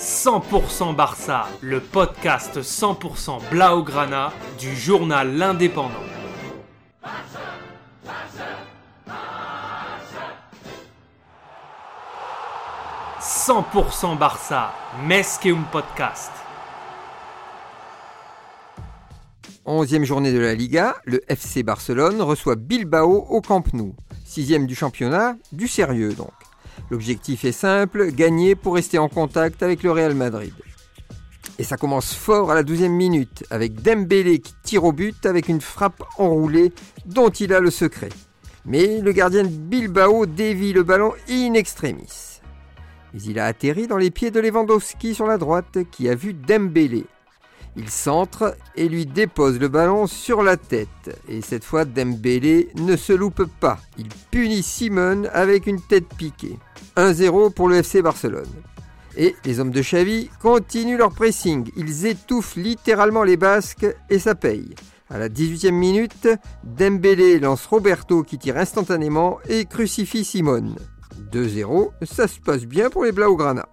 100% Barça, le podcast 100% Blaugrana du journal L'Indépendant. « 100% Barça, Mesqueum Podcast. 11e journée de la Liga, le FC Barcelone reçoit Bilbao au Camp Nou. Sixième du championnat, du sérieux donc. L'objectif est simple, gagner pour rester en contact avec le Real Madrid. Et ça commence fort à la 12e minute, avec Dembélé qui tire au but avec une frappe enroulée dont il a le secret. Mais le gardien de Bilbao dévie le ballon in extremis. Mais il a atterri dans les pieds de Lewandowski sur la droite qui a vu Dembélé. Il centre et lui dépose le ballon sur la tête. Et cette fois, Dembélé ne se loupe pas. Il punit Simon avec une tête piquée. 1-0 pour le FC Barcelone. Et les hommes de Xavi continuent leur pressing. Ils étouffent littéralement les Basques et ça paye. À la 18e minute, Dembélé lance Roberto qui tire instantanément et crucifie Simone. 2-0, ça se passe bien pour les Blaugrana.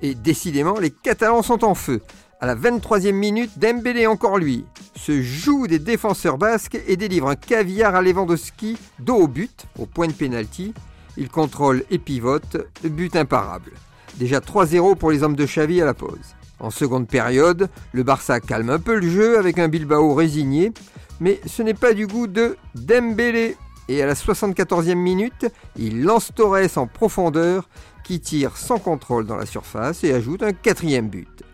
Et décidément, les Catalans sont en feu. À la 23e minute, Dembélé encore lui se joue des défenseurs basques et délivre un caviar à Lewandowski dos au but, au point de pénalty. Il contrôle et pivote, but imparable. Déjà 3-0 pour les hommes de Xavi à la pause. En seconde période, le Barça calme un peu le jeu avec un Bilbao résigné, mais ce n'est pas du goût de Dembélé. Et à la 74e minute, il lance Torres en profondeur qui tire sans contrôle dans la surface et ajoute un quatrième but.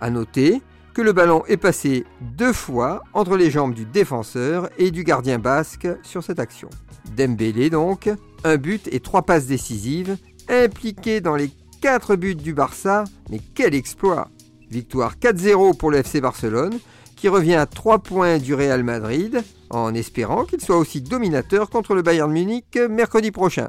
A noter que le ballon est passé deux fois entre les jambes du défenseur et du gardien basque sur cette action. Dembélé donc, un but et trois passes décisives, impliqué dans les quatre buts du Barça, mais quel exploit Victoire 4-0 pour le FC Barcelone, qui revient à 3 points du Real Madrid, en espérant qu'il soit aussi dominateur contre le Bayern Munich mercredi prochain.